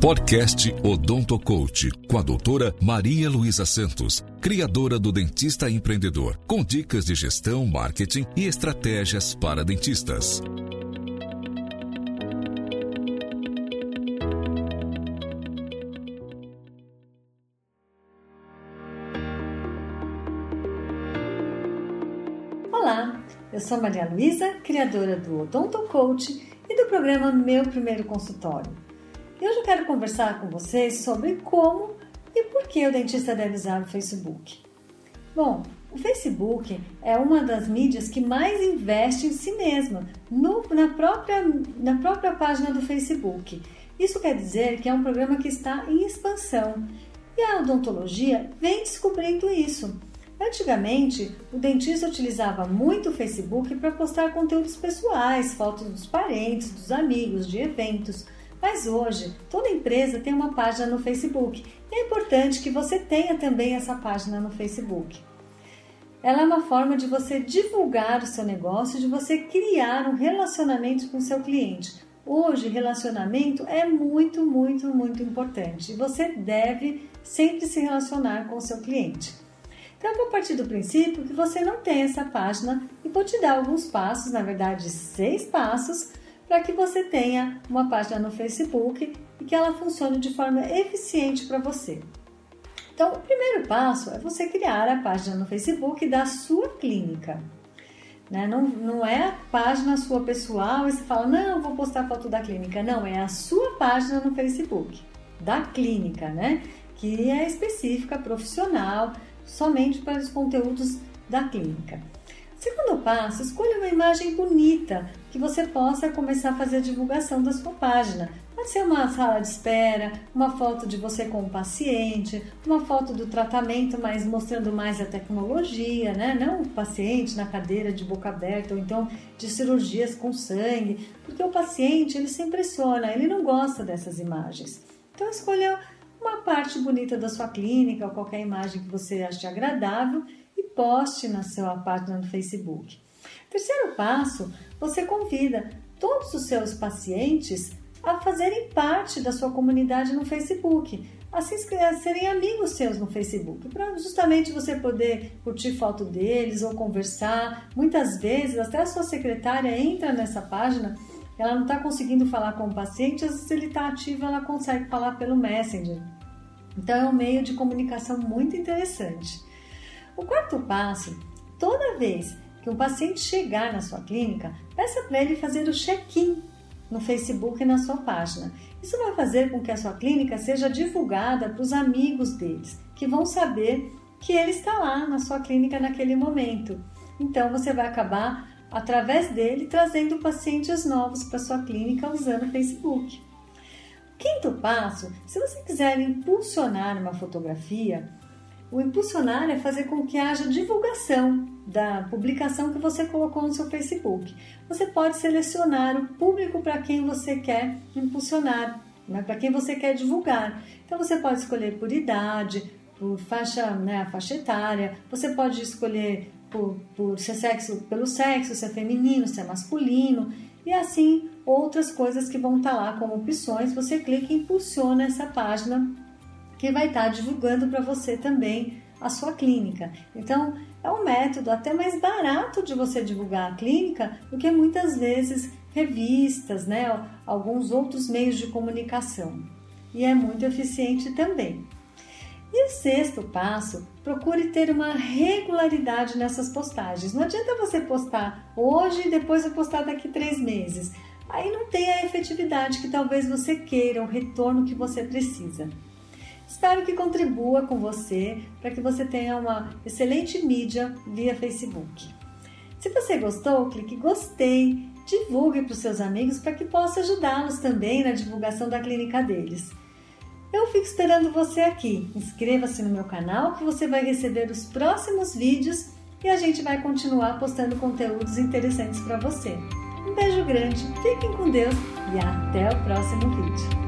Podcast Odonto Coach, com a doutora Maria Luísa Santos, criadora do Dentista Empreendedor, com dicas de gestão, marketing e estratégias para dentistas. Olá, eu sou Maria Luísa, criadora do Odonto Coach e do programa Meu Primeiro Consultório. Hoje eu quero conversar com vocês sobre como e por que o dentista deve usar o Facebook. Bom, o Facebook é uma das mídias que mais investe em si mesma, no, na, própria, na própria página do Facebook. Isso quer dizer que é um programa que está em expansão e a odontologia vem descobrindo isso. Antigamente, o dentista utilizava muito o Facebook para postar conteúdos pessoais, fotos dos parentes, dos amigos, de eventos. Mas hoje, toda empresa tem uma página no Facebook e é importante que você tenha também essa página no Facebook. Ela é uma forma de você divulgar o seu negócio, de você criar um relacionamento com o seu cliente. Hoje, relacionamento é muito, muito, muito importante e você deve sempre se relacionar com o seu cliente. Então, eu vou partir do princípio que você não tem essa página e vou te dar alguns passos, na verdade, seis passos, para que você tenha uma página no Facebook e que ela funcione de forma eficiente para você. Então, o primeiro passo é você criar a página no Facebook da sua clínica. Né? Não, não é a página sua pessoal e você fala, não, vou postar foto da clínica. Não, é a sua página no Facebook, da clínica, né? Que é específica, profissional, somente para os conteúdos da clínica. Passo, escolha uma imagem bonita que você possa começar a fazer a divulgação da sua página. Pode ser uma sala de espera, uma foto de você com o paciente, uma foto do tratamento, mas mostrando mais a tecnologia, né? Não o paciente na cadeira de boca aberta ou então de cirurgias com sangue, porque o paciente ele se impressiona, ele não gosta dessas imagens. Então escolha uma parte bonita da sua clínica ou qualquer imagem que você ache agradável poste na sua página no Facebook. Terceiro passo, você convida todos os seus pacientes a fazerem parte da sua comunidade no Facebook, a serem amigos seus no Facebook, para justamente você poder curtir foto deles ou conversar. Muitas vezes até a sua secretária entra nessa página ela não está conseguindo falar com o paciente, às vezes ele está ativo, ela consegue falar pelo Messenger. Então é um meio de comunicação muito interessante. O quarto passo, toda vez que um paciente chegar na sua clínica, peça para ele fazer o check-in no Facebook e na sua página. Isso vai fazer com que a sua clínica seja divulgada para os amigos deles, que vão saber que ele está lá na sua clínica naquele momento. Então você vai acabar através dele, trazendo pacientes novos para sua clínica usando o Facebook. Quinto passo: se você quiser impulsionar uma fotografia, o impulsionar é fazer com que haja divulgação da publicação que você colocou no seu Facebook. Você pode selecionar o público para quem você quer impulsionar, né, para quem você quer divulgar. Então você pode escolher por idade, por faixa, né, faixa etária, você pode escolher por, por sexo, pelo sexo, se é feminino, se é masculino, e assim outras coisas que vão estar tá lá como opções. Você clica e impulsiona essa página que vai estar divulgando para você também a sua clínica. Então, é um método até mais barato de você divulgar a clínica do que muitas vezes revistas, né, alguns outros meios de comunicação. E é muito eficiente também. E o sexto passo, procure ter uma regularidade nessas postagens. Não adianta você postar hoje e depois eu postar daqui três meses. Aí não tem a efetividade que talvez você queira, o retorno que você precisa. Espero que contribua com você para que você tenha uma excelente mídia via Facebook. Se você gostou, clique gostei, divulgue para os seus amigos para que possa ajudá-los também na divulgação da clínica deles. Eu fico esperando você aqui. Inscreva-se no meu canal que você vai receber os próximos vídeos e a gente vai continuar postando conteúdos interessantes para você. Um beijo grande, fiquem com Deus e até o próximo vídeo.